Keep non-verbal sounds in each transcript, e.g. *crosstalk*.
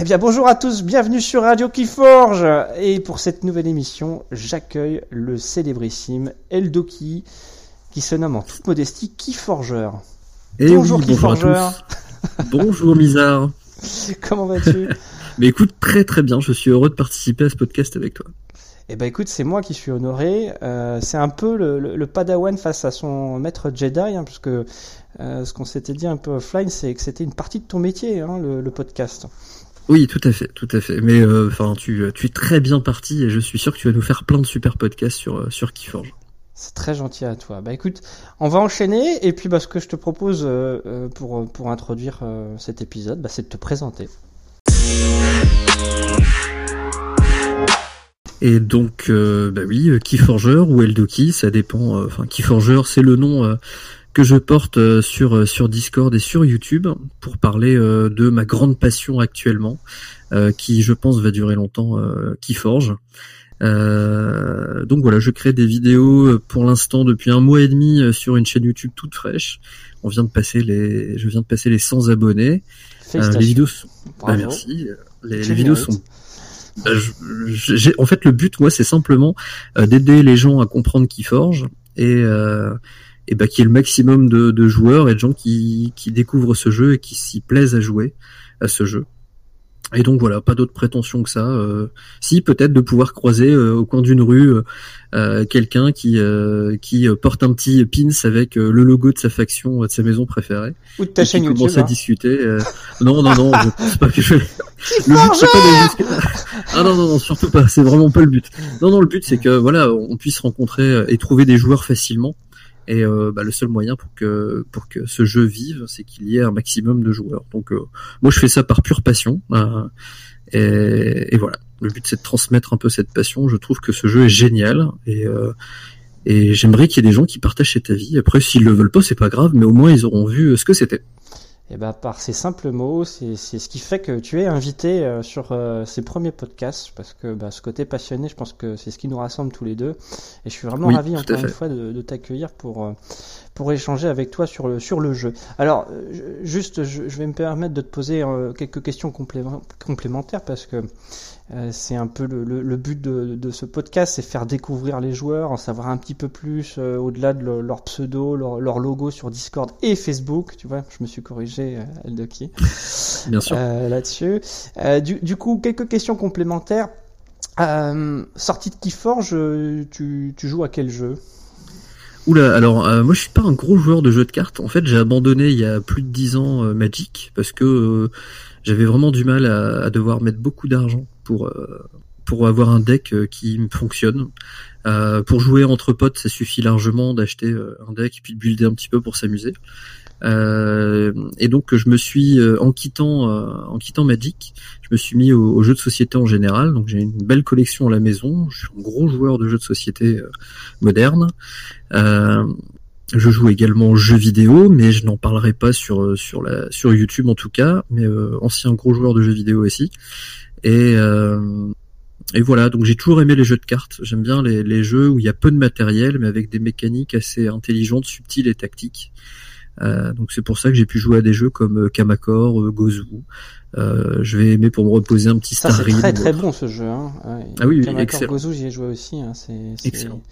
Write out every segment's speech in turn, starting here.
Eh bien bonjour à tous, bienvenue sur Radio Keyforge et pour cette nouvelle émission, j'accueille le célébrissime Eldoki qui se nomme en toute modestie Keyforger. Et bonjour oui, Keyforger. bonjour *laughs* Misard. *laughs* Comment vas-tu? Mais écoute, très très bien, je suis heureux de participer à ce podcast avec toi. Eh ben écoute, c'est moi qui suis honoré. Euh, c'est un peu le, Padawan face à son maître Jedi, hein, puisque euh, ce qu'on s'était dit un peu offline, c'est que c'était une partie de ton métier, hein, le, podcast. Oui, tout à fait, tout à fait. Mais euh, enfin, tu, tu es très bien parti et je suis sûr que tu vas nous faire plein de super podcasts sur sur Keyforge. C'est très gentil à toi. Bah écoute, on va enchaîner et puis bah, ce que je te propose pour pour introduire cet épisode, bah, c'est de te présenter. Et donc, euh, bah oui, euh, Keyforger ou Eldoki, ça dépend. Euh, enfin, Keyforger, c'est le nom que je porte sur sur Discord et sur YouTube pour parler de ma grande passion actuellement, qui je pense va durer longtemps, Keyforge. donc voilà, je crée des vidéos pour l'instant depuis un mois et demi sur une chaîne YouTube toute fraîche. On vient de passer les, je viens de passer les 100 abonnés. les vidéos, sont... bah, merci. Les, les vidéos sont bah, en fait, le but, moi, c'est simplement euh, d'aider les gens à comprendre qui forge et euh, et bah, qu'il y ait le maximum de, de, joueurs et de gens qui, qui découvrent ce jeu et qui s'y plaisent à jouer à ce jeu. Et donc voilà, pas d'autres prétentions que ça. Euh, si peut-être de pouvoir croiser euh, au coin d'une rue euh, quelqu'un qui qui porte un petit pins avec le logo de sa faction, de sa maison préférée. Ou de ta chaîne YouTube. Commence à hein. discuter. non non non, je pense pas que je. *laughs* le but c'est pas *laughs* Ah non non non, surtout pas. C'est vraiment pas le but. Non non, le but c'est que voilà, on puisse rencontrer et trouver des joueurs facilement. Et euh, bah, le seul moyen pour que pour que ce jeu vive, c'est qu'il y ait un maximum de joueurs. Donc euh, moi je fais ça par pure passion. Euh, et, voilà. Le but c'est de transmettre un peu cette passion. Je trouve que ce jeu est génial et et j'aimerais qu'il y ait des gens qui partagent cet avis. Après, s'ils le veulent pas, c'est pas grave, mais au moins ils auront vu ce que c'était. Et eh ben, par ces simples mots, c'est ce qui fait que tu es invité euh, sur euh, ces premiers podcasts, parce que bah, ce côté passionné, je pense que c'est ce qui nous rassemble tous les deux. Et je suis vraiment ravi encore une fois de, de t'accueillir pour euh, pour échanger avec toi sur le sur le jeu. Alors, juste, je, je vais me permettre de te poser quelques questions complémentaires parce que c'est un peu le, le, but de, de, ce podcast, c'est faire découvrir les joueurs, en savoir un petit peu plus euh, au-delà de leur pseudo, leur, leur, logo sur Discord et Facebook. Tu vois, je me suis corrigé, euh, qui *laughs* Bien sûr. Euh, là-dessus. Du, du, coup, quelques questions complémentaires. sortie de Keyforge, tu, tu joues à quel jeu? Oula, alors moi je suis pas un gros joueur de jeux de cartes. En fait, j'ai abandonné il y a plus de 10 ans Magic parce que j'avais vraiment du mal à, à devoir mettre beaucoup d'argent pour euh, pour avoir un deck euh, qui fonctionne. Euh, pour jouer entre potes, ça suffit largement d'acheter un deck et puis de builder un petit peu pour s'amuser. et donc je me suis en quittant en quittant Magic, je me suis mis aux, jeux de société en général. Donc j'ai une belle collection à la maison. Je suis un gros joueur de jeux de société modernes. je joue également aux jeux vidéo, mais je n'en parlerai pas sur sur la sur YouTube en tout cas. Mais ancien gros joueur de jeux vidéo aussi. Et, euh, et voilà, donc j'ai toujours aimé les jeux de cartes. J'aime bien les, les, jeux où il y a peu de matériel, mais avec des mécaniques assez intelligentes, subtiles et tactiques. Euh, donc c'est pour ça que j'ai pu jouer à des jeux comme euh, Kamakor, euh, Gozu. Euh, je vais aimer pour me reposer un petit Star C'est très très bon ce jeu. Hein. ah oui, Kamakor, excellent. Gozu, j'y ai joué aussi. Hein. C'est excellent.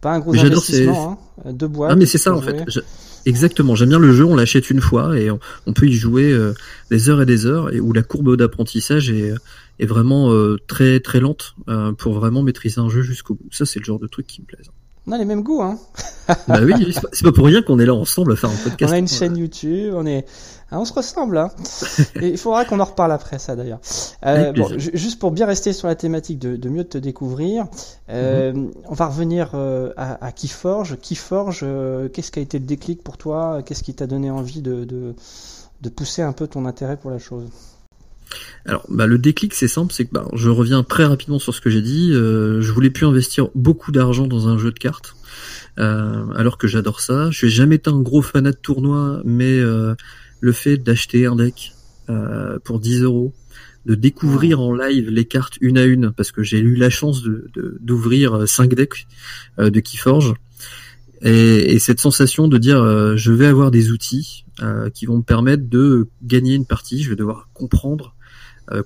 Pas un gros investissement, hein. deux boîtes. Ah mais c'est ça en fait. Exactement, j'aime bien le jeu, on l'achète une fois et on, peut y jouer euh, des heures et des heures et où la courbe d'apprentissage est, est vraiment euh, très très lente euh, pour vraiment maîtriser un jeu jusqu'au bout. Ça c'est le genre de truc qui me plaise. On a les mêmes goûts, hein. bah oui, c'est pas, pour rien qu'on est là ensemble à faire un podcast. On a une chaîne YouTube, on est, ah, on se ressemble, hein. *laughs* Et il faudra qu'on en reparle après ça d'ailleurs. Euh, bon, juste pour bien rester sur la thématique de, de mieux te découvrir, euh, mhm. on va revenir euh, à, à Keyforge. Keyforge, euh, qu'est-ce qui a été le déclic pour toi? Qu'est-ce qui t'a donné envie de, de, de pousser un peu ton intérêt pour la chose? Alors, bah, le déclic, c'est simple, c'est que bah, je reviens très rapidement sur ce que j'ai dit. Euh, je voulais plus investir beaucoup d'argent dans un jeu de cartes, euh, alors que j'adore ça. Je n'ai jamais été un gros fanat de tournoi, mais euh, le fait d'acheter un deck euh, pour 10 euros, de découvrir en live les cartes une à une, parce que j'ai eu la chance de d'ouvrir 5 decks de Keyforge. Et, et, cette sensation de dire je vais avoir des outils qui vont me permettre de gagner une partie, je vais devoir comprendre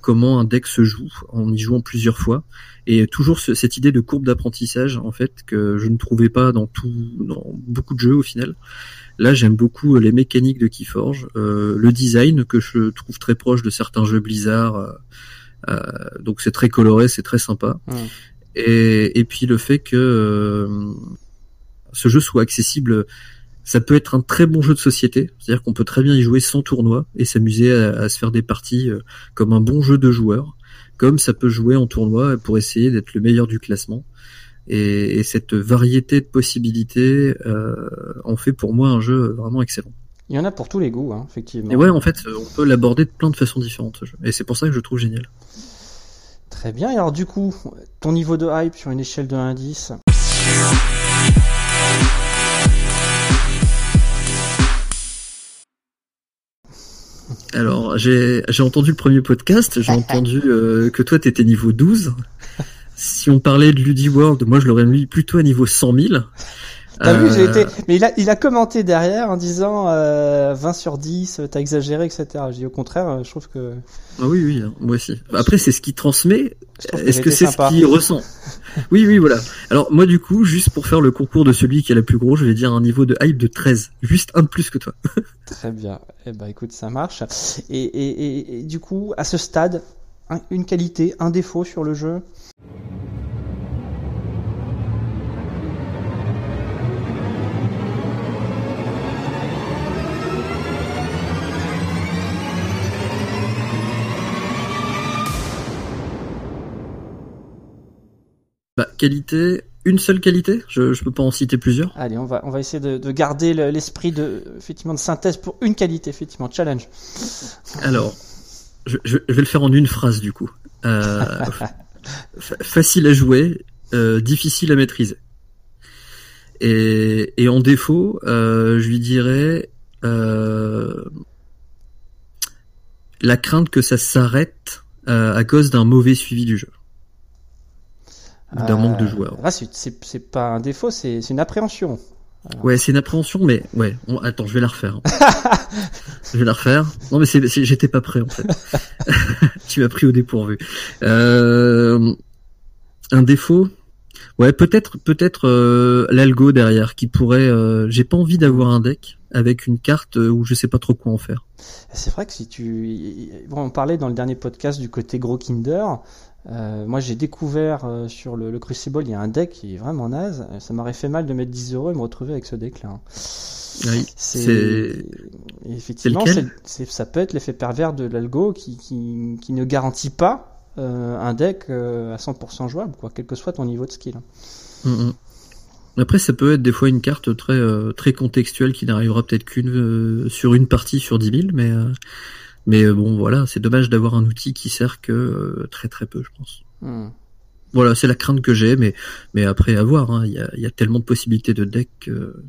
comment un deck se joue en y jouant plusieurs fois. Et toujours cette idée de courbe d'apprentissage en fait que je ne trouvais pas dans tout dans beaucoup de jeux au final là j'aime beaucoup les mécaniques de Keyforge euh, le design que je trouve très proche de certains jeux Blizzard euh, euh donc c'est très coloré c'est très sympa et, et puis le fait que euh, ce jeu soit accessible ça peut être un très bon jeu de société, c'est-à-dire qu'on peut très bien y jouer sans tournoi et s'amuser à, à, se faire des parties comme un bon jeu de joueurs comme ça peut jouer en tournoi pour essayer d'être le meilleur du classement. Et, cette variété de possibilités euh, en fait pour moi un jeu vraiment excellent. Il y en a pour tous les goûts, hein, effectivement. Et ouais, en fait, on peut l'aborder de plein de façons différentes, ce jeu. Et c'est pour ça que je trouve génial. Très bien. Et alors, du coup, ton niveau de hype sur une échelle de 1 à 10 Alors, j'ai entendu le premier podcast, j'ai *laughs* entendu euh, que toi, t'étais niveau 12. Si on parlait de Ludi World, moi, je l'aurais mis plutôt à niveau 100 000. T'as vu, j'ai été. Mais il a, il a commenté derrière en disant euh, 20 sur 10, t'as exagéré, etc. Je dis au contraire, je trouve que. Ah oui, oui, hein, moi aussi. Après, c'est ce qu'il transmet. Est-ce que c'est ce qu'il ressent? Oui, oui, voilà. Alors moi, du coup, juste pour faire le concours de celui qui est la plus gros, je vais dire un niveau de hype de 13, juste un de plus que toi. *laughs* Très bien. Eh ben, écoute, ça marche. Et, et, et, du coup, à ce stade, une qualité, un défaut sur le jeu? Qualité, une seule qualité je, je peux pas en citer plusieurs. Allez, on va, on va essayer de, de garder l'esprit de, effectivement, de synthèse pour une qualité, effectivement. Challenge. Alors, je, je, vais le faire en une phrase, du coup. Euh, *laughs* facile à jouer, euh, difficile à maîtriser. Et, et en défaut, euh, je lui dirais la crainte que ça s'arrête à cause d'un mauvais suivi du jeu d'un manque de joueurs. Ah, c'est pas un défaut, c'est une appréhension. Ouais, c'est une appréhension, mais ouais. attends, je vais la refaire. *laughs* je vais la refaire. Non, mais j'étais pas prêt en fait. *laughs* tu m'as pris au dépourvu. Euh, un défaut. Ouais, peut-être, peut-être euh, l'algo derrière qui pourrait. Euh, j'ai pas envie d'avoir un deck avec une carte où je sais pas trop quoi en faire. C'est vrai que si tu, bon, on parlait dans le dernier podcast du côté gros Kinder. Euh, moi, j'ai découvert euh, sur le, Crucible, il y a un deck qui est vraiment naze. Ça m'aurait fait mal de mettre 10 euros et me retrouver avec ce deck-là. Hein. Oui, c'est effectivement, ça peut être l'effet pervers de l'algo qui, qui, qui, ne garantit pas euh, un deck à 100% jouable, quoi, quel que soit ton niveau de skill. Mm, mm. Après, ça peut être des fois une carte très très contextuelle qui n'arrivera peut-être qu'une sur une partie sur 10 000, mais mais euh, bon, voilà, c'est dommage d'avoir un outil qui sert que euh, très très peu, je pense. Hmm. Voilà, c'est la crainte que j'ai, mais mais après avoir, hein, il y, a, y, a, tellement de possibilités de deck que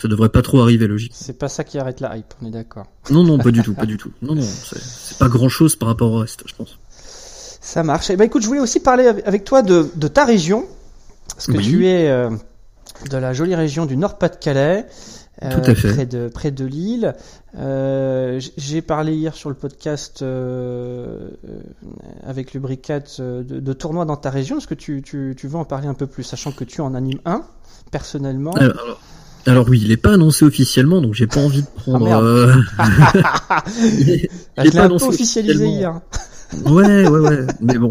ça devrait pas trop arriver, logique. C'est pas ça qui arrête la hype, on est d'accord. Non, non, pas du tout, pas *laughs* du tout. Non, non, c'est pas grand chose par rapport au reste, je pense. Ça marche. Eh ben, écoute, je voulais aussi parler avec toi de, de ta région, parce que tu es euh, de la jolie région du Nord-Pas-de-Calais. Tout à fait. Près de, près de Lille. Euh, J'ai parlé hier sur le podcast euh, avec Lubricat euh, de, de tournois dans ta région. Est-ce que tu, tu, tu veux en parler un peu plus, sachant que tu en animes un, personnellement alors, alors, oui, il n'est pas annoncé officiellement, donc j'ai pas envie de prendre. Ah, euh... *laughs* *laughs* il, il pas annoncé officialisé hier. ouais, ouais, ouais. Mais bon,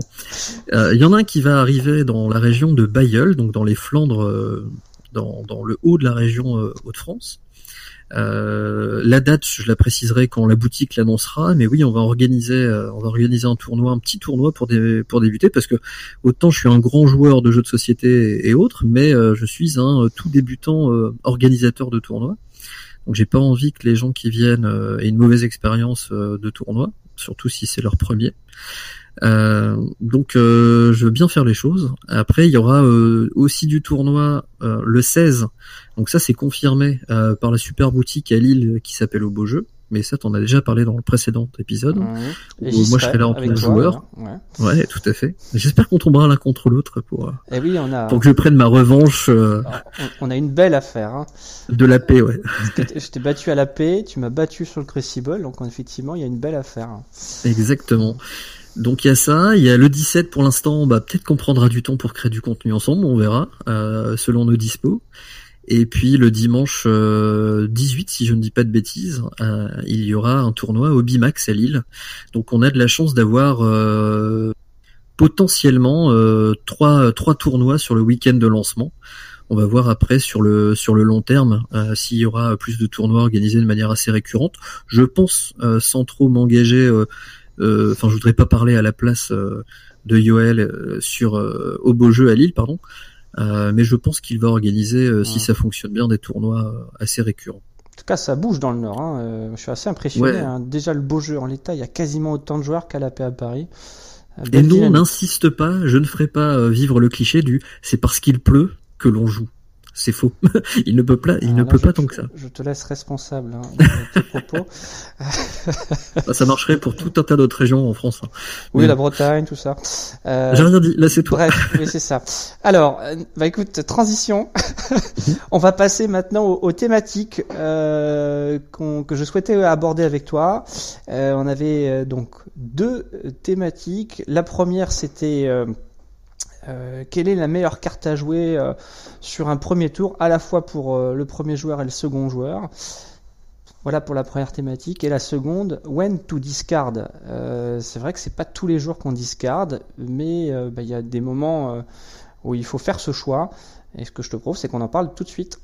euh, il y en a un qui va arriver dans la région de Bayeul, donc dans les Flandres dans, dans le haut de la région euh, Hauts-de-France. Euh, la date, je la préciserai quand la boutique l'annoncera, mais oui, on va organiser, euh, on va organiser un tournoi, un petit tournoi pour des, pour débuter, parce que autant je suis un grand joueur de jeux de société et autres, mais je suis un tout débutant organisateur de tournois. Donc j'ai pas envie que les gens qui viennent aient une mauvaise expérience de tournoi, surtout si c'est leur premier. Euh, donc euh, je veux bien faire les choses. Après, il y aura euh, aussi du tournoi le 16. Donc ça, c'est confirmé par la super boutique à Lille qui s'appelle Au Beau Jeu. mais ça t'en as déjà parlé dans le précédent épisode. moi je serai là en tant que joueur. Ouais. tout à fait. J'espère qu'on tombera l'un contre l'autre pour, Et eh oui, on a... pour que je prenne ma revanche. On a une belle affaire. Hein. De la paix, ouais. je t'ai battu à la paix, tu m'as battu sur le Crucible, donc effectivement il y a une belle affaire. Exactement. Donc il y a ça, il y a le 17 pour l'instant, bah, peut-être qu'on prendra du temps pour créer du contenu ensemble, on verra, euh, selon nos dispos. Et puis le dimanche 18, euh, si je ne dis pas de bêtises, euh, il y aura un tournoi au Bimax à Lille. Donc on a de la chance d'avoir potentiellement trois, trois tournois sur le week-end de lancement. On va voir après sur le sur le long terme s'il y aura plus de tournois organisés de manière assez récurrente. Je pense, sans trop m'engager euh, enfin, je voudrais pas parler à la place euh, de Yoel euh, sur au beau jeu à Lille, pardon. mais je pense qu'il va organiser, si ça fonctionne bien, des tournois assez récurrents. En tout cas, ça bouge dans le Nord. Hein. je suis assez impressionné. Hein. Déjà, le beau jeu en l'état, il y a quasiment autant de joueurs qu'à la paix à Paris. Et non, n'insiste pas, je ne ferai pas vivre le cliché du c'est parce qu'il pleut que l'on joue c'est faux. *laughs* il ne peut pas, il ne peut pas tant que ça. Je te laisse responsable hein, de tes *laughs* propos. Bah, ça marcherait pour tout un tas d'autres régions en France. Hein. Oui, la Bretagne, tout ça. Euh, J'ai rien dit. Là, c'est toi. Bref, *laughs* oui, c'est ça. Alors, euh, bah écoute, transition. On va passer maintenant aux, thématiques euh, que je souhaitais aborder avec toi. Euh, on avait euh, donc deux thématiques. La première, c'était euh, quelle est la meilleure carte à jouer euh, sur un premier tour, à la fois pour euh, le premier joueur et le second joueur? Voilà pour la première thématique. Et la seconde, when to discard. c'est vrai que c'est pas tous les jours qu'on discard, mais bah, il y a des moments où il faut faire ce choix. Et ce que je te prouve, c'est qu'on en parle tout de suite.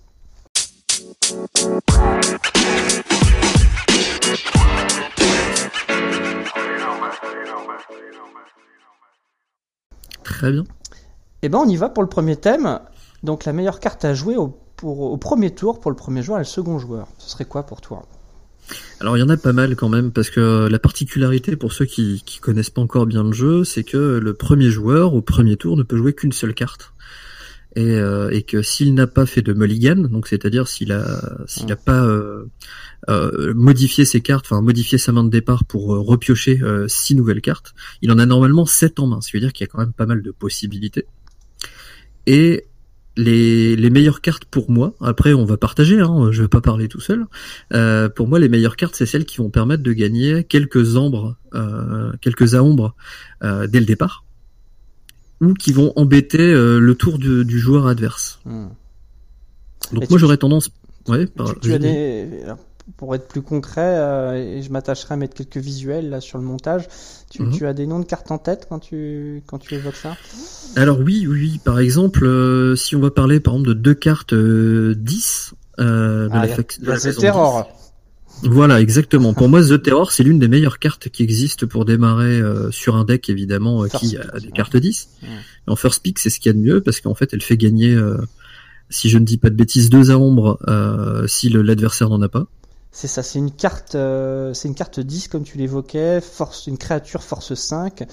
Très bien. Eh ben, on y va pour le premier thème. Donc, la meilleure carte à jouer au, pour, au premier tour pour le premier joueur et le second joueur. Ce serait quoi pour toi? Alors il y en a pas mal quand même parce que la particularité pour ceux qui, qui connaissent pas encore bien le jeu, c'est que le premier joueur au premier tour ne peut jouer qu'une seule carte et, euh, et que s'il n'a pas fait de mulligan, donc c'est-à-dire s'il a s'il n'a pas euh, euh, modifié ses cartes, enfin modifié sa main de départ pour euh, repiocher euh, six nouvelles cartes, il en a normalement sept en main, ce qui veut dire qu'il y a quand même pas mal de possibilités. Et les, les, meilleures cartes pour moi, après on va partager, hein, je vais pas parler tout seul. Euh, pour moi, les meilleures cartes, c'est celles qui vont permettre de gagner quelques ambres, euh, quelques aombres euh, dès le départ, ou qui vont embêter le tour du, joueur adverse. Hmm. Donc moi, j'aurais tendance. Ouais, tu, as des pour être plus concret, euh, et je m'attacherai à mettre quelques visuels là sur le montage. Tu, mhm. as des noms de cartes en tête quand tu quand tu évoques ça? Alors oui, oui, par exemple, euh, si on va parler par exemple de deux cartes 10 euh, de ah, la, The Terror. Voilà, exactement. Pour moi, The Terror, c'est l'une des meilleures cartes qui existent pour démarrer sur un deck, évidemment, qui a des cartes 10. En first pick, c'est ce qu'il y a de mieux, parce qu'en fait, elle fait gagner, si je ne dis pas de bêtises, deux à ombre si l'adversaire n'en a pas. C'est ça, c'est une carte, euh, c'est une carte 10 comme tu l'évoquais, force, une créature force 5.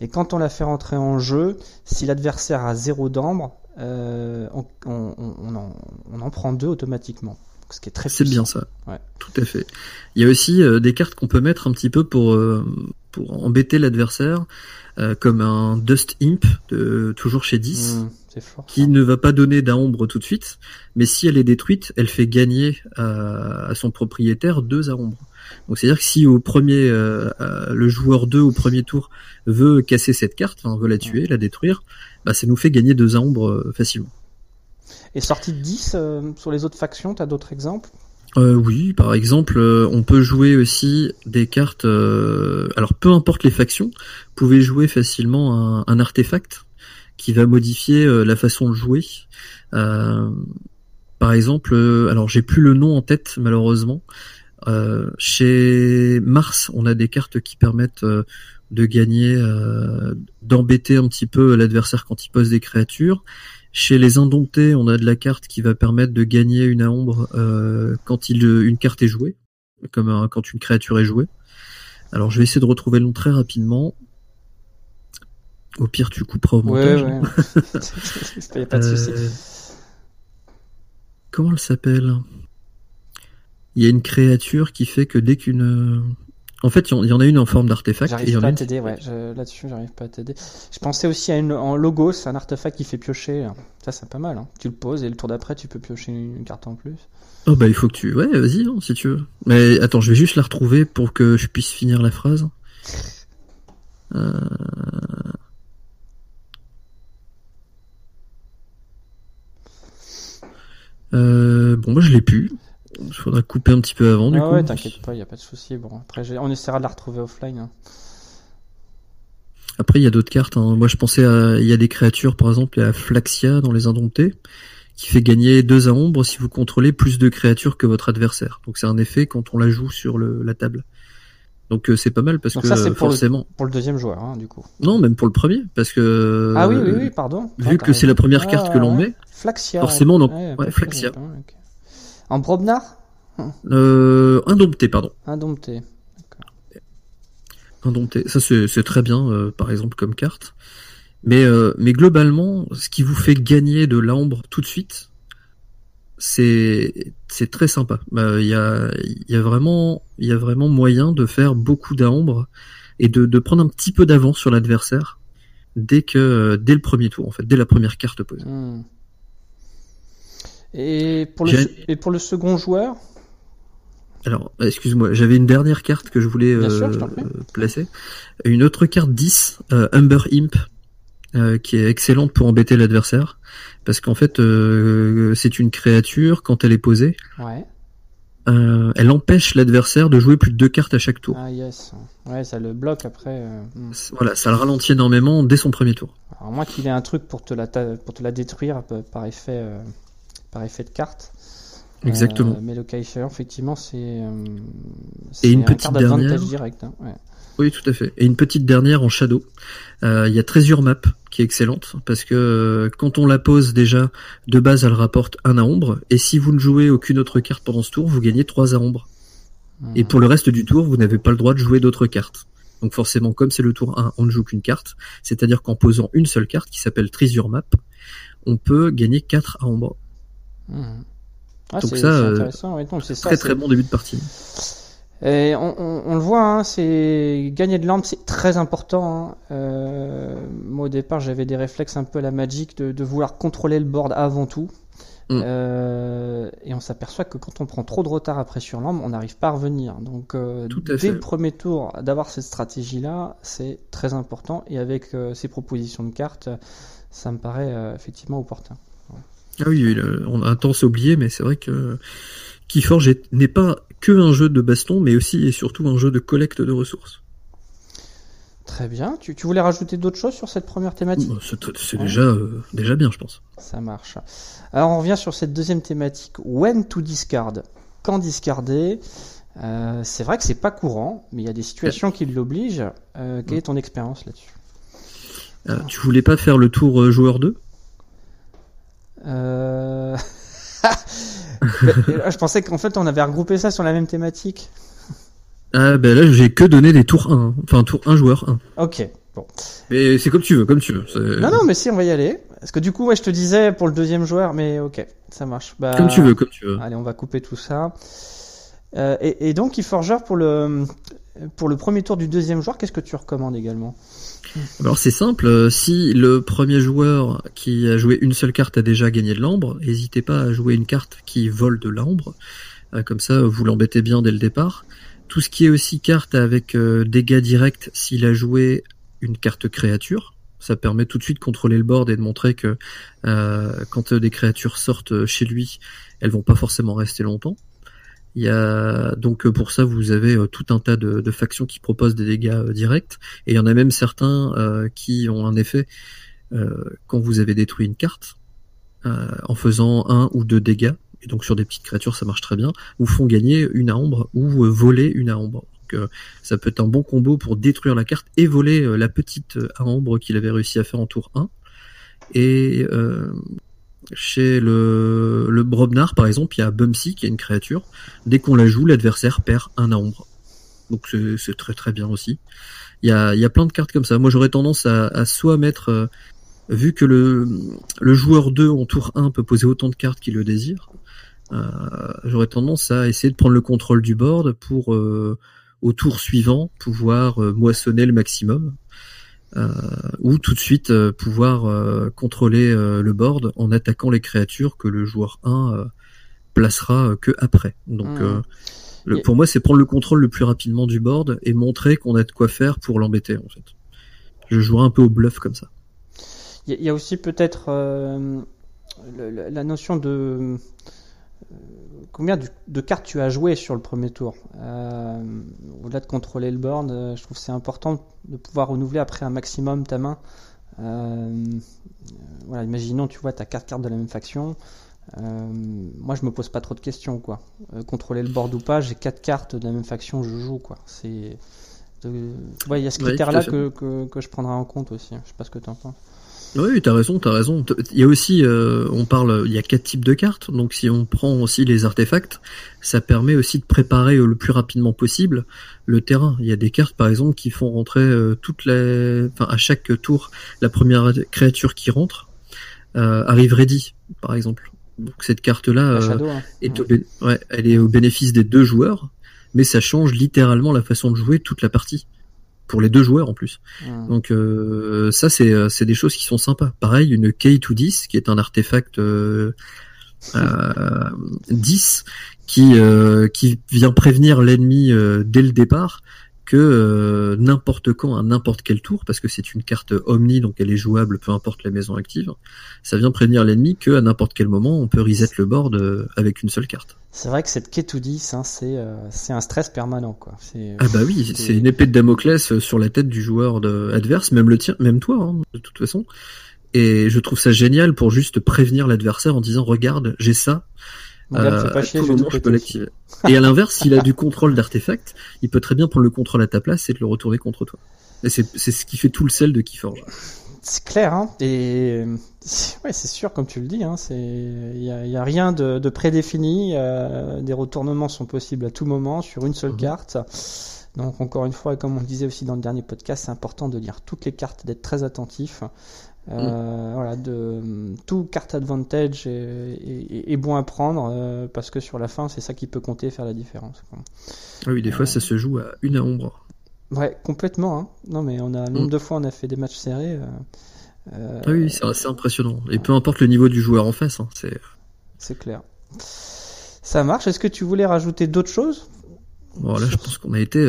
Et quand on la fait rentrer en jeu, si l'adversaire a 0 d'ambre, euh, on, en, prend 2 automatiquement. Ce qui est très C'est bien ça. Tout à fait. Il y a aussi euh, des cartes qu'on peut mettre un petit peu pour, pour embêter l'adversaire, comme un Dust Imp, de, toujours chez 10 qui ne va pas donner d'ombre tout de suite, mais si elle est détruite, elle fait gagner à, son propriétaire deux ombres. Donc c'est-à-dire que si au premier, euh, euh, le joueur 2 au premier tour veut casser cette carte, veut la tuer, la détruire, bah, ça nous fait gagner deux ombres euh, facilement. Et sortie de 10 sur les autres factions, tu as d'autres exemples? Oui, par exemple, on peut jouer aussi des cartes. alors, peu importe les factions, vous pouvez jouer facilement un, un artefact qui va modifier euh, la façon de jouer. Euh, par exemple, euh, alors j'ai plus le nom en tête malheureusement. chez Mars, on a des cartes qui permettent de gagner, d'embêter un petit peu l'adversaire quand il pose des créatures. Chez les Indomptés, on a de la carte qui va permettre de gagner une ombre quand une carte est jouée, comme quand une créature est jouée. Alors je vais essayer de retrouver le nom très rapidement. Au pire, tu couperas au montage. Ouais, *laughs* ouais. pas de souci. Euh, comment elle s'appelle? Il y a une créature qui fait que dès qu'une en fait, il y en a une en forme d'artefact. J'arrive pas à t'aider, ouais. Là-dessus, j'arrive pas à t'aider. Je pensais aussi à une en logo, c'est un artefact qui fait piocher. Ça, c'est pas mal. Hein. Tu le poses et le tour d'après, tu peux piocher une, carte en plus. Oh bah il faut que tu, ouais, vas-y, hein, si tu veux. Mais attends, je vais juste la retrouver pour que je puisse finir la phrase. Euh... Euh, bon, moi je l'ai plus. Il faudra couper un petit peu avant, du ah coup. Ouais, t'inquiète pas, il a pas de souci. Bon, après, on essaiera de la retrouver offline. Hein. Après, il y a d'autres cartes. Hein. Moi, je pensais à, il y a des créatures, par exemple, il y a Flaxia dans les Indomptés, qui fait gagner 2 à ombre si vous contrôlez plus de créatures que votre adversaire. Donc, c'est un effet quand on la joue sur le, la table. Donc, euh, c'est pas mal parce que ça, c'est pour forcément. Le, pour le deuxième joueur, hein, du coup. Non, même pour le premier, parce que. Ah oui, oui, oui, pardon. Vu que c'est la première carte que l'on met. Flaxia. Forcément, donc. Ouais, Flaxia. En Brobnar euh, Indompté, pardon. Indompté. Indompté. Ça, c'est très bien, euh, par exemple, comme carte. Mais, euh, mais globalement, ce qui vous fait gagner de l'ambre tout de suite, c'est c'est très sympa. Bah, il y, a, y, a vraiment, y a vraiment moyen de faire beaucoup d'ambre et de, de prendre un petit peu d'avance sur l'adversaire dès que dès le premier tour, en fait, dès la première carte posée. Hmm. Et pour, le, et pour le second joueur? Alors, excuse-moi, j'avais une dernière carte que je voulais euh, placer. Une autre carte 10, euh, Humber Imp, euh, qui est excellente pour embêter l'adversaire. Parce qu'en fait, c'est une créature, quand elle est posée, ouais. elle empêche l'adversaire de jouer plus de deux cartes à chaque tour. Ah yes, ouais, ça le bloque après. Hmm. Voilà, ça le ralentit énormément dès son premier tour. Alors moi qu'il ait un truc pour te la, pour te la détruire par effet, par effet de carte. Exactement. Euh, mais le Kaiser, effectivement, c'est. Euh, et une petite dernière. Direct, hein, Oui, tout à fait. Et une petite dernière en shadow. Euh, il y a Treasure Map qui est excellente parce que quand on la pose déjà de base, elle rapporte un à ombre. Et si vous ne jouez aucune autre carte pendant ce tour, vous gagnez trois à ombre. Et pour le reste du tour, vous n'avez pas le droit de jouer d'autres cartes. Donc forcément, comme c'est le tour 1, on ne joue qu'une carte. C'est-à-dire qu'en posant une seule carte qui s'appelle Treasure Map, on peut gagner 4 à ombre. Mmh. Ah, Donc ça, euh, c'est très très bon début de partie. Et on, le voit, hein, c'est gagner de l'ambre, c'est très important. Hein. Euh, moi au départ, j'avais des réflexes un peu à la Magic de, vouloir contrôler le board avant tout. Mm. Euh, et on s'aperçoit que quand on prend trop de retard après sur l'ambre, on n'arrive pas à revenir. Donc dès le premier tour, d'avoir cette stratégie-là, c'est très important. Et avec ces propositions de cartes, ça me paraît effectivement opportun. Ah oui, on a tendance à oublier, mais c'est vrai que Keyforge n'est pas que un jeu de baston, mais aussi et surtout un jeu de collecte de ressources. Très bien. Tu, voulais rajouter d'autres choses sur cette première thématique bah, C'est déjà, euh, déjà bien, je pense. Ça marche. Alors on revient sur cette deuxième thématique. When to discard Quand discarder euh, C'est vrai que c'est pas courant, mais il y a des situations qui l'obligent. Euh, quelle est ton expérience là-dessus Tu voulais pas faire le tour joueur 2 euh... *laughs* je pensais qu'en fait on avait regroupé ça sur la même thématique. Ah ben là j'ai que donné des tours 1, enfin tour 1 joueur 1. Ok, bon. Mais c'est comme tu veux, comme tu veux. Non non mais si on va y aller. Parce que du coup ouais je te disais pour le deuxième joueur, mais ok, ça marche. Bah, comme tu veux, comme tu veux. Allez on va couper tout ça. Euh, et, et, donc Forger pour le pour le premier tour du deuxième joueur, qu'est-ce que tu recommandes également? Alors c'est simple, euh, si le premier joueur qui a joué une seule carte a déjà gagné de l'ambre, n'hésitez pas à jouer une carte qui vole de l'ambre, euh, comme ça vous l'embêtez bien dès le départ. Tout ce qui est aussi carte avec euh, dégâts directs s'il a joué une carte créature, ça permet tout de suite de contrôler le board et de montrer que quand des créatures sortent chez lui, elles vont pas forcément rester longtemps. Il y a donc euh, pour ça vous avez euh, tout un tas de, factions qui proposent des dégâts euh, directs et il y en a même certains qui ont un effet quand vous avez détruit une carte en faisant un ou deux dégâts et donc sur des petites créatures ça marche très bien vous font gagner une ombre ou voler une ombre. Donc ça peut être un bon combo pour détruire la carte et voler la petite ombre qu'il avait réussi à faire en tour 1 et chez le, le Brobnar, par exemple, il y a Bumsy qui est une créature. Dès qu'on la joue, l'adversaire perd un ombre. Donc c'est très très bien aussi. Il y a, y a plein de cartes comme ça. Moi j'aurais tendance à, soit mettre, euh, vu que le, le joueur 2 en tour 1 peut poser autant de cartes qu'il le désire, j'aurais tendance à essayer de prendre le contrôle du board pour au tour suivant pouvoir moissonner le maximum. Ou tout de suite pouvoir contrôler le board en attaquant les créatures que le joueur 1 placera que après. Donc hmm pour moi, c'est prendre le contrôle le plus rapidement du board et montrer qu'on a de quoi faire pour l'embêter, en fait. Je jouerai un peu au bluff comme ça. Il y, a aussi peut-être euh, la notion de euh, combien de, cartes tu as joué sur le premier tour. Euh, au-delà de contrôler le board, je trouve c'est important de pouvoir renouveler après un maximum ta main. voilà, imaginons, tu vois, tu as quatre cartes de la même faction. Euh, moi, je me pose pas trop de questions, quoi. Euh, contrôler le board ou pas, j'ai quatre cartes de la même faction, je joue, quoi. C'est, il y a ce critère-là que, que, je prendrai en compte aussi. Je sais pas ce que tu en penses. Oui, t'as raison, t'as raison. Il y a aussi, euh, on parle, il y a quatre types de cartes. Donc, si on prend aussi les artefacts, ça permet aussi de préparer le plus rapidement possible le terrain. Il y a des cartes, par exemple, qui font rentrer toutes les, enfin, à chaque tour, la première créature qui rentre arrive ready, par exemple. Donc cette carte-là euh, hein. est ouais, elle est au bénéfice des deux joueurs, mais ça change littéralement la façon de jouer toute la partie pour les deux joueurs en plus. Donc euh, ça c'est euh, c'est des choses qui sont sympas. Pareil, une K210 qui est un artefact euh, 10 qui qui vient prévenir l'ennemi dès le départ que euh, n'importe quand, à n'importe quel tour, parce que c'est une carte omni, donc elle est jouable peu importe la maison active, ça vient prévenir l'ennemi que à n'importe quel moment on peut reset le board euh, avec une seule carte. C'est vrai que cette K210, hein, c'est euh, c'est un stress permanent quoi. Ah bah oui, c'est une épée de Damoclès sur la tête du joueur de, adverse, même le tien, même toi, hein, de toute façon. Et je trouve ça génial pour juste prévenir l'adversaire en disant regarde, j'ai ça, euh, Et à l'inverse, s'il a du contrôle d'artefact, il peut très bien prendre le contrôle à ta place et te le retourner contre toi. Et c'est ce qui fait tout le sel de Keyforge. C'est clair, hein. Et ouais, c'est sûr, comme tu le dis, hein. Il y a, rien de, prédéfini. Euh, des retournements sont possibles à tout moment sur une seule mhm. carte. Donc encore une fois, comme on le disait aussi dans le dernier podcast, c'est important de lire toutes les cartes, d'être très attentif. Euh, voilà, de tout carte advantage est, bon à prendre euh, parce que sur la fin, c'est ça qui peut compter, faire la différence. Ah oui, des fois, ça se joue à une à ombre. Ouais, complètement. Hein. Non, mais on a nombre mm. de fois, on a fait des matchs serrés. Euh, ah oui, c'est assez impressionnant. Et peu importe le niveau du joueur en face, hein, c'est. C'est clair. Ça marche. Est-ce que tu voulais rajouter d'autres choses Bon, là, je pense qu'on a été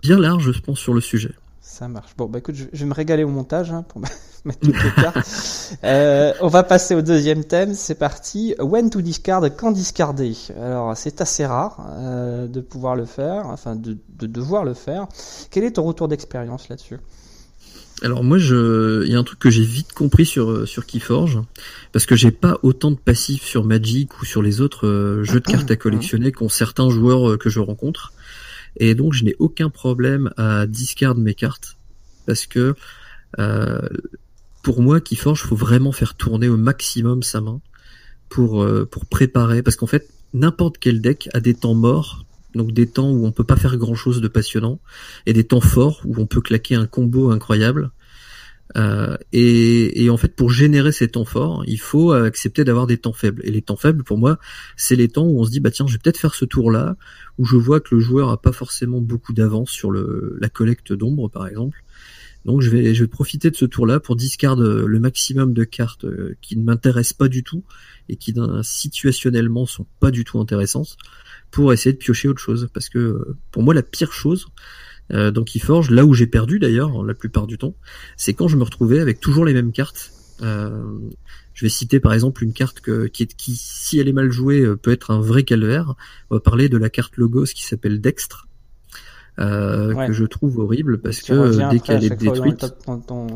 bien large, je pense, sur le sujet. Ça marche. Bon, bah écoute, je, vais me régaler au montage hein, pour *laughs* mettre toutes les cartes. Euh, on va passer au deuxième thème. C'est parti. When to discard, quand discarder. Alors, c'est assez rare euh, de pouvoir le faire, enfin de, de, devoir le faire. Quel est ton retour d'expérience là-dessus? Alors moi, je, il y a un truc que j'ai vite compris sur euh, sur Keyforge, parce que j'ai pas autant de passifs sur Magic ou sur les autres jeux de cartes à collectionner qu'ont certains joueurs que je rencontre. Et donc je n'ai aucun problème à discard mes cartes parce que euh, pour moi, Keyforge, faut vraiment faire tourner au maximum sa main pour euh, pour préparer. Parce qu'en fait n'importe quel deck a des temps morts donc des temps où on peut pas faire grand chose de passionnant et des temps forts où on peut claquer un combo incroyable euh, et, en fait, pour générer ces temps forts, il faut accepter d'avoir des temps faibles. Et les temps faibles, pour moi, c'est les temps où on se dit, bah tiens, je vais peut-être faire ce tour-là, où je vois que le joueur a pas forcément beaucoup d'avance sur le, la collecte d'ombre, par exemple. Donc je vais, je vais profiter de ce tour-là pour discard le maximum de cartes euh, qui ne m'intéressent pas du tout et qui situationnellement sont pas du tout intéressantes pour essayer de piocher autre chose. Parce que pour moi, la pire chose, euh, dans Keyforge, là où j'ai perdu d'ailleurs la plupart du temps, c'est quand je me retrouvais avec toujours les mêmes cartes. Euh, je vais citer par exemple une carte que, qui, est, qui, si elle est mal jouée, euh, peut être un vrai calvaire. On va parler de la carte Logos qui s'appelle Dextre, euh, que je trouve horrible parce que dès qu'elle est détruite, euh,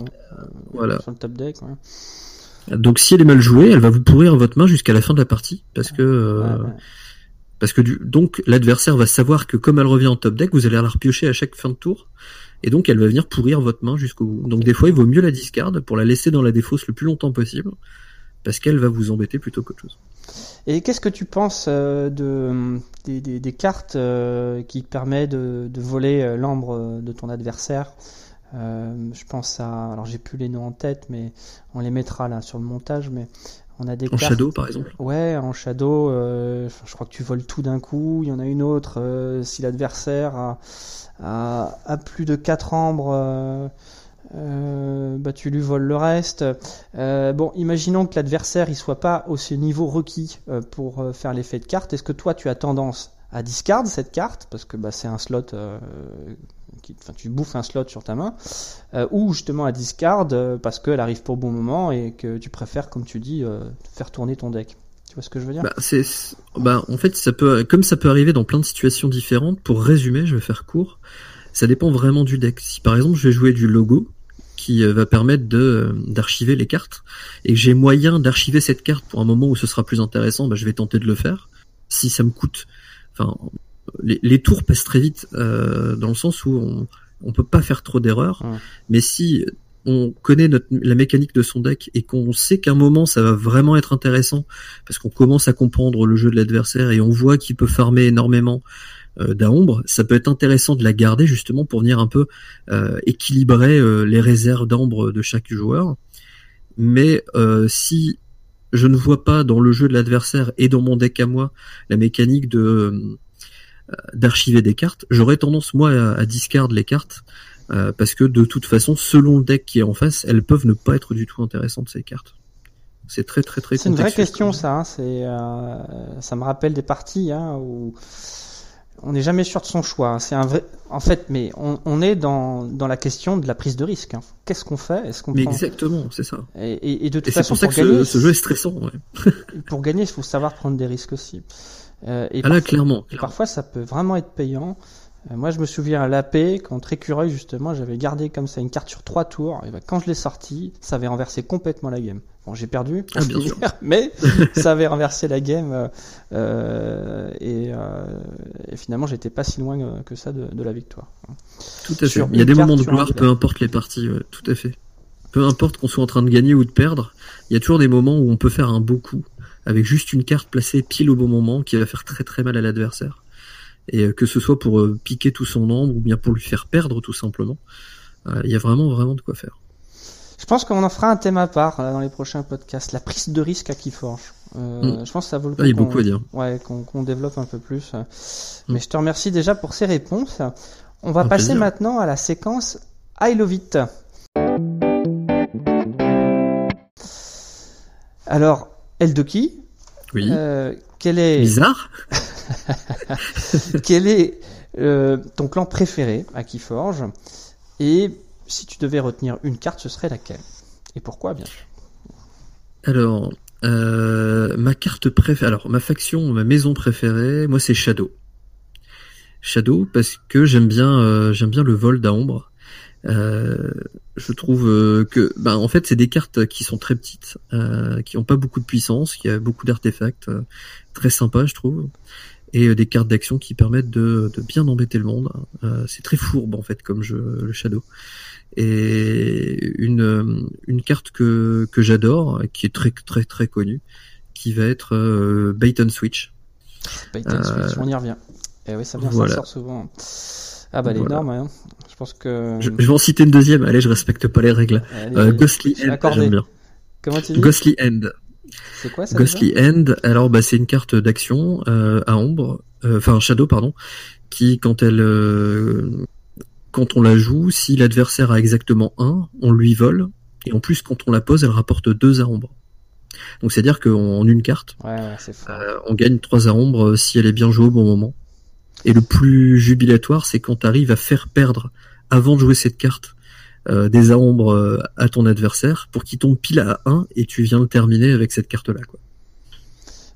voilà. sur le top deck. Ouais. Donc si elle est mal jouée, elle va vous pourrir votre main jusqu'à la fin de la partie parce que parce que donc l'adversaire va savoir que comme elle revient en top deck, vous allez la repiocher à chaque fin de tour. Et donc elle va venir pourrir votre main jusqu'au bout. Donc des fois il vaut mieux la discard pour la laisser dans la défausse le plus longtemps possible. Parce qu'elle va vous embêter plutôt qu'autre chose. Et qu'est-ce que tu penses euh, de, des, cartes euh, qui permettent de, de voler euh, l'ambre de ton adversaire? Je pense à, alors j'ai plus les noms en tête, mais on les mettra là sur le montage, mais On a des en shadow par exemple. Ouais, en shadow, je crois que tu voles tout d'un coup. Il y en a une autre si l'adversaire a, a, plus de 4 ambres. bah, tu lui voles le reste. bon, imaginons que l'adversaire il soit pas au niveau requis pour faire l'effet de carte. Est-ce que toi tu as tendance à discard cette carte? Parce que bah, c'est un slot euh, enfin, tu bouffes un slot sur ta main euh, ou justement à discard euh, parce qu'elle arrive pour bon moment et que tu préfères comme tu dis faire tourner ton deck. Tu vois ce que je veux dire? Bah, c'est, bah, en fait ça peut comme ça peut arriver dans plein de situations différentes pour résumer je vais faire court. Ça dépend vraiment du deck. Si par exemple je vais jouer du logo qui va permettre de d'archiver les cartes et que j'ai moyen d'archiver cette carte pour un moment où ce sera plus intéressant bah, je vais tenter de le faire. Si ça me coûte enfin, les, tours passent très vite euh, dans le sens où on, on peut pas faire trop d'erreurs, mais si on connaît notre, la mécanique de son deck et qu'on sait qu'un moment ça va vraiment être intéressant parce qu'on commence à comprendre le jeu de l'adversaire et on voit qu'il peut farmer énormément euh, d'ombre, ça peut être intéressant de la garder justement pour venir un peu euh, équilibrer euh, les réserves d'ombre de chaque joueur. Mais si je ne vois pas dans le jeu de l'adversaire et dans mon deck à moi la mécanique de d'archiver des cartes. J'aurais tendance moi à, discard les cartes euh, parce que de toute façon, selon le deck qui est en face, elles peuvent ne pas être du tout intéressantes ces cartes. C'est très très très. C'est une vraie question ça. Hein. C'est euh, ça me rappelle des parties hein, où on n'est jamais sûr de son choix. Hein. C'est un vrai. En fait, mais on, est dans, dans la question de la prise de risque. Hein. Qu'est-ce qu'on fait? Est-ce qu'on Mais exactement, c'est ça. Et, et, de toute façon, pour, ça que gagner, ce, jeu est stressant. Ouais. pour gagner, il faut savoir prendre des risques aussi. Euh, et ah là, clairement, Et parfois, ça peut vraiment être payant. Euh, moi, je me souviens à l'AP, quand Écureuil, justement, j'avais gardé comme ça une carte sur trois tours. Et ben, quand je l'ai sortie, ça avait renversé complètement la game. Bon, j'ai perdu, ah, bien sûr. *laughs* mais ça avait renversé la game. Euh, et, et, finalement, j'étais pas si loin que ça de, de la victoire. Tout à fait. Il y a des moments de gloire, peu importe les parties. Ouais, tout à fait. Peu importe qu'on soit en train de gagner ou de perdre, il y a toujours des moments où on peut faire un beau coup avec juste une carte placée pile au bon moment qui va faire très très mal à l'adversaire et euh, que ce soit pour euh, piquer tout son ombre ou bien pour lui faire perdre tout simplement. Euh, il y a vraiment vraiment de quoi faire. Je pense qu'on en fera un thème à part dans les prochains podcasts, la prise de risque à Keyforge. Euh, mm. Je pense que ça vaut le coup. Ah, il y a beaucoup à dire. Ouais, qu'on développe un peu plus. Mm. Mais je te remercie déjà pour ces réponses. On va passer maintenant à la séquence I Love It. Alors, Eldoki, oui. Euh, quel est bizarre *laughs* Quel est euh, ton clan préféré à Keyforge? Et si tu devais retenir une carte, ce serait laquelle? Et pourquoi, bien sûr? Alors, euh, ma carte préférée, alors ma faction, ma maison préférée, moi c'est Shadow. Shadow parce que j'aime bien, j'aime bien le vol d'ombre. Euh, je trouve euh, que, ben, en fait, c'est des cartes qui sont très petites, euh, qui ont pas beaucoup de puissance, qui a beaucoup d'artefacts, euh, très sympa, je trouve, et des cartes d'action qui permettent de, de, bien embêter le monde. c'est très fourbe en fait, comme jeu, le Shadow. Et une une carte que que j'adore, qui est très très très connue, qui va être Bait and Switch. Bait and Switch, on y revient. Et eh oui, ça vient, ça sort souvent. Ah bah elle est énorme, hein. je pense que... Je, vais en citer une deuxième, allez, je respecte pas les règles. euh, Ghostly End, j'aime bien. Comment tu dis Ghostly End. C'est quoi ça Ghostly End, alors bah c'est une carte d'action euh, à ombre, euh, enfin shadow pardon, qui quand elle... Euh, quand on la joue, si l'adversaire a exactement un, on lui vole, et en plus quand on la pose, elle rapporte deux à ombre. Donc c'est-à-dire qu'en une carte, ouais, ouais, euh, on gagne trois à ombre si elle est bien jouée au bon moment. Et le plus jubilatoire, c'est quand tu arrives à faire perdre, avant de jouer cette carte, euh, des ombres euh, à ton adversaire pour qu'il tombe pile à 1 et tu viens le terminer avec cette carte-là. Quoi.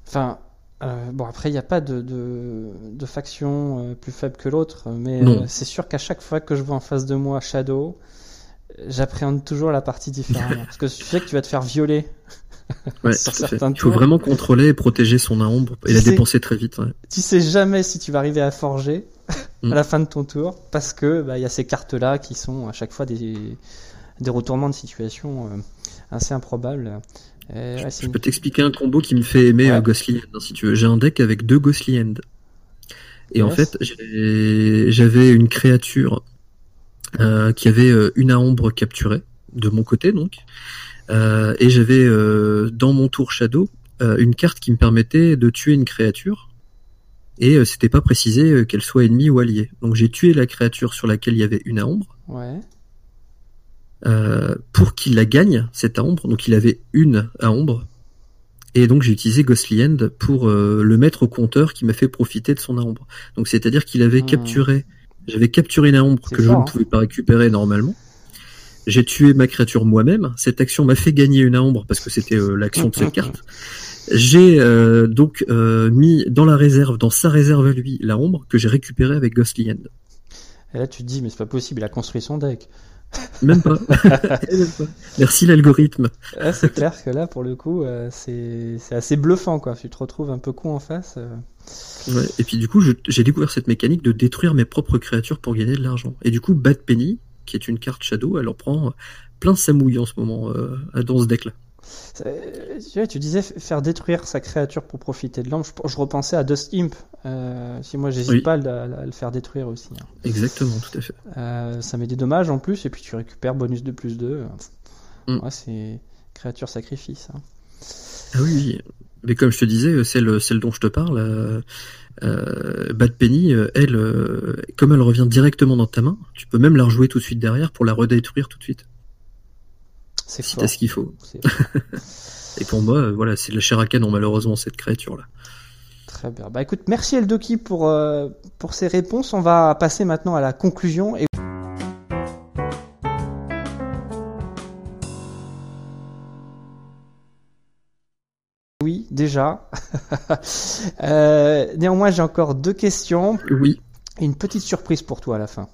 Enfin, euh, bon, après, il n'y a pas de, de, de faction plus faible que l'autre, mais c'est sûr qu'à chaque fois que je vois en face de moi Shadow, j'appréhende toujours la partie différemment. *laughs* parce que tu sais que tu vas te faire violer Ouais, *laughs* Il faut vraiment contrôler et protéger son ombre et la dépenser très vite. Ouais. Tu sais jamais si tu vas arriver à forger *laughs* à mm. la fin de ton tour parce que bah, il y a ces cartes là qui sont à chaque fois des, des retournements de situation euh, assez improbables. je, peux t'expliquer un combo qui me fait aimer ouais. Ghostly End, hein, si tu veux. J'ai un deck avec deux Ghostly End. Et en fait, j'avais une créature euh, qui avait euh, une ombre capturée de mon côté donc et j'avais dans mon tour Shadow une carte qui me permettait de tuer une créature et c'était pas précisé qu'elle soit ennemie ou alliée. Donc j'ai tué la créature sur laquelle il y avait une ombre. Ouais. pour qu'il la gagne cette ombre, donc il avait une à ombre et donc j'ai utilisé Ghostly End pour euh, le mettre au compteur qui m'a fait profiter de son ombre. Donc c'est-à-dire qu'il avait hmm. capturé, j'avais capturé une ombre que je ne hein. pouvais pas récupérer normalement. J'ai tué ma créature moi-même. Cette action m'a fait gagner une ombre parce que c'était euh, l'action de cette *laughs* carte. J'ai euh, donc mis dans la réserve, dans sa réserve à lui, la ombre que j'ai récupérée avec Ghostly End. Et là tu te dis mais c'est pas possible, il a construit son deck. *laughs* *laughs* Même pas. Merci l'algorithme. c'est clair que là, pour le coup, euh, c'est assez bluffant, quoi. Tu te retrouves un peu con en face. Euh. et puis du coup, j'ai découvert cette mécanique de détruire mes propres créatures pour gagner de l'argent. Et du coup, Bad Penny, qui est une carte Shadow, elle en prend plein sa mouille en ce moment euh, dans ce deck-là. Tu disais faire détruire sa créature pour profiter de l'ombre. Je, repensais à Dust Imp. Euh, si moi, j'hésite pas à, le faire détruire aussi. Hein. Exactement, tout à fait. Euh, ça met des dommages en plus, et puis tu récupères bonus de plus 2. Mm. c'est créature sacrifice. Hein. Ah oui, mais comme je te disais, celle, celle dont je te parle, euh, Bad Penny, elle, comme elle revient directement dans ta main, tu peux même la rejouer tout de suite derrière pour la redétruire tout de suite. C'est si t'as ce qu'il faut. *laughs* Et pour moi, voilà, c'est la chair à canon malheureusement cette créature là. Très bien. Bah écoute, merci Eldoki pour euh, pour ces réponses. On va passer maintenant à la conclusion. Et... déjà. *laughs* euh, néanmoins, j'ai encore deux questions. Oui. Et une petite surprise pour toi à la fin.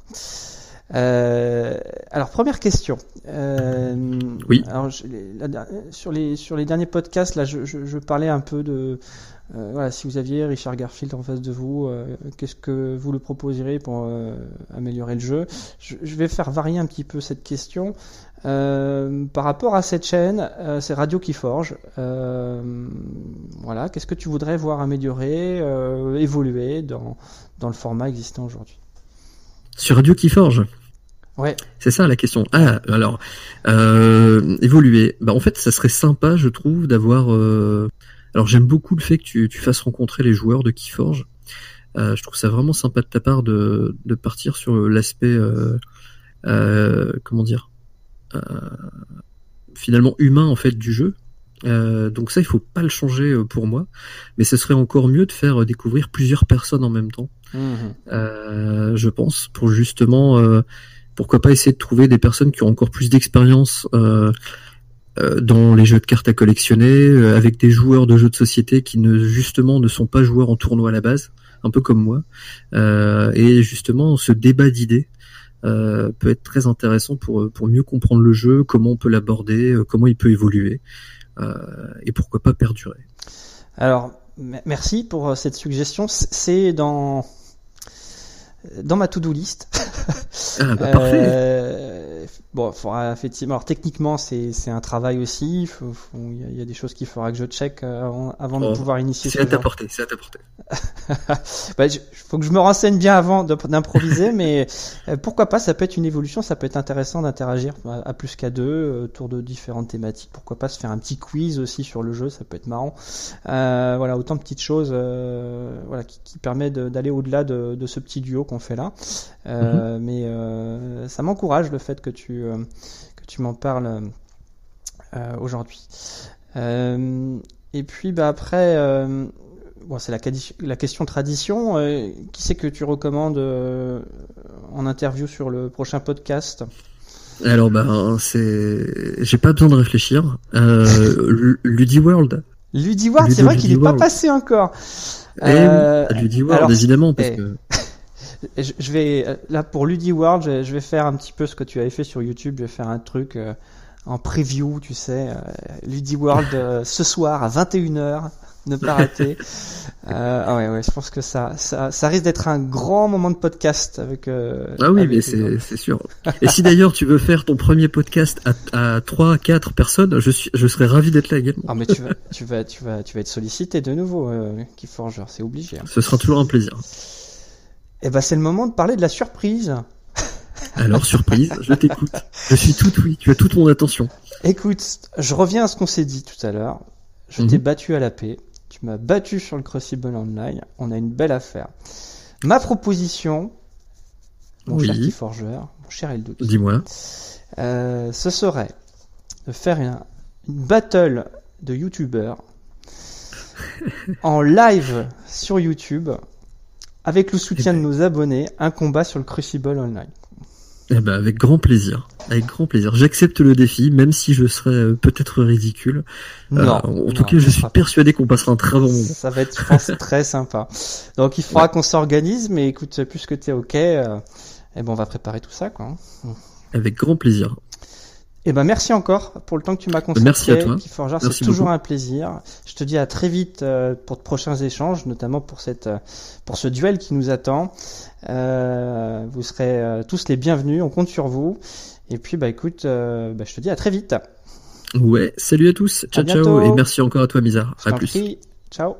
Euh, alors première question. Euh, oui. Alors sur les sur les derniers podcasts là, je, je, je parlais un peu de euh, voilà si vous aviez Richard Garfield en face de vous, qu'est-ce que vous le proposerez pour améliorer le jeu? Je, je, vais faire varier un petit peu cette question. Par rapport à cette chaîne, c'est Radio qui forge. voilà, qu'est-ce que tu voudrais voir améliorer, évoluer dans dans le format existant aujourd'hui? Sur Radio qui forge? Ouais. C'est ça la question. Ah, alors, euh, évoluer. Bah, en fait, ça serait sympa, je trouve, d'avoir. Euh... Alors, j'aime beaucoup le fait que tu, tu, fasses rencontrer les joueurs de Keyforge. Euh, je trouve ça vraiment sympa de ta part de, de partir sur l'aspect. Euh, euh, comment dire euh, Finalement humain, en fait, du jeu. donc ça, il faut pas le changer pour moi, mais ce serait encore mieux de faire découvrir plusieurs personnes en même temps. Mmh. je pense pour justement pourquoi pas essayer de trouver des personnes qui ont encore plus d'expérience euh, euh, dans les jeux de cartes à collectionner, euh, avec des joueurs de jeux de société qui ne justement ne sont pas joueurs en tournoi à la base, un peu comme moi. et justement, ce débat d'idées peut être très intéressant pour pour mieux comprendre le jeu, comment on peut l'aborder, comment il peut évoluer, et pourquoi pas perdurer. Alors, merci pour cette suggestion. C'est dans dans ma to-do list. Ah, bah, euh, bon, faudra effectivement. Alors techniquement, c'est c'est un travail aussi. Il y, a des choses qu'il faudra que je check euh, avant, de oh, pouvoir initier. C'est à ta portée. C'est à ta portée. *laughs* bah, faut que je me renseigne bien avant d'improviser, *laughs* mais euh, pourquoi pas Ça peut être une évolution. Ça peut être intéressant d'interagir à, plus qu'à deux autour de différentes thématiques. Pourquoi pas se faire un petit quiz aussi sur le jeu Ça peut être marrant. voilà, autant de petites choses, voilà, qui, qui permet d'aller au-delà de, de ce petit duo qu'on fait là. Euh, mhm. Mais euh, ça m'encourage le fait que tu, euh, que tu m'en parles aujourd'hui. et puis bah, après, bon, c'est la, la, question tradition. qui c'est que tu recommandes en interview sur le prochain podcast? Alors ben c'est, j'ai pas besoin de réfléchir. Euh, Ludi World. Ludi World, c'est vrai qu'il est pas passé encore. Eh euh, Ludi World, évidemment, parce eh. que je vais euh, là pour Ludi World, je vais faire un petit peu ce que tu avais fait sur YouTube. Je vais faire un truc euh, en preview, tu sais, euh, Ludi World *laughs* ce soir à 21h. Ne pas rater. *laughs* ah ouais, ouais, je pense que ça, ça, ça risque d'être un grand moment de podcast avec. ah oui, mais c'est sûr. Et si d'ailleurs tu veux faire ton premier podcast à, à 3 4 personnes, je suis, je serais ravi d'être là également. Ah mais tu vas, tu vas, tu vas, tu vas être sollicité de nouveau, euh, Keyforger, c'est obligé. Hein. Ce sera toujours un plaisir. Eh ben, c'est le moment de parler de la surprise. Alors, surprise, je t'écoute. Je suis tout oui, tu as toute mon attention. Écoute, je reviens à ce qu'on s'est dit tout à l'heure. Je t'ai mhm. battu à la paix. Tu m'as battu sur le Crucible Online. On a une belle affaire. Ma proposition, mon cher Forgeur, mon cher Eldo. Dis-moi. Euh, ce serait de faire une, battle de youtubeurs *laughs* en live sur YouTube avec le soutien de nos abonnés, un combat sur le Crucible Online. Eh ben, avec grand plaisir. Avec grand plaisir. J'accepte le défi, même si je serais euh, peut-être ridicule. Euh, non, en tout cas, je suis persuadé qu'on passera un très bon moment. Ça va être, je pense, très sympa. Donc, il faudra qu'on s'organise, mais écoute, puisque tu es OK, euh, eh ben, on va préparer tout ça, quoi. Avec grand plaisir. Eh ben merci encore pour le temps que tu m'as consacré. Merci à toi. c'est toujours un plaisir. Je te dis à très vite euh, pour de prochains échanges, notamment pour cette euh, pour ce duel qui nous attend. Euh, vous serez tous les bienvenus. On compte sur vous. Et puis bah écoute, bah, je te dis à très vite. Ouais, salut à tous. Ciao ciao et merci encore à toi Mizar. À, plus. Ciao.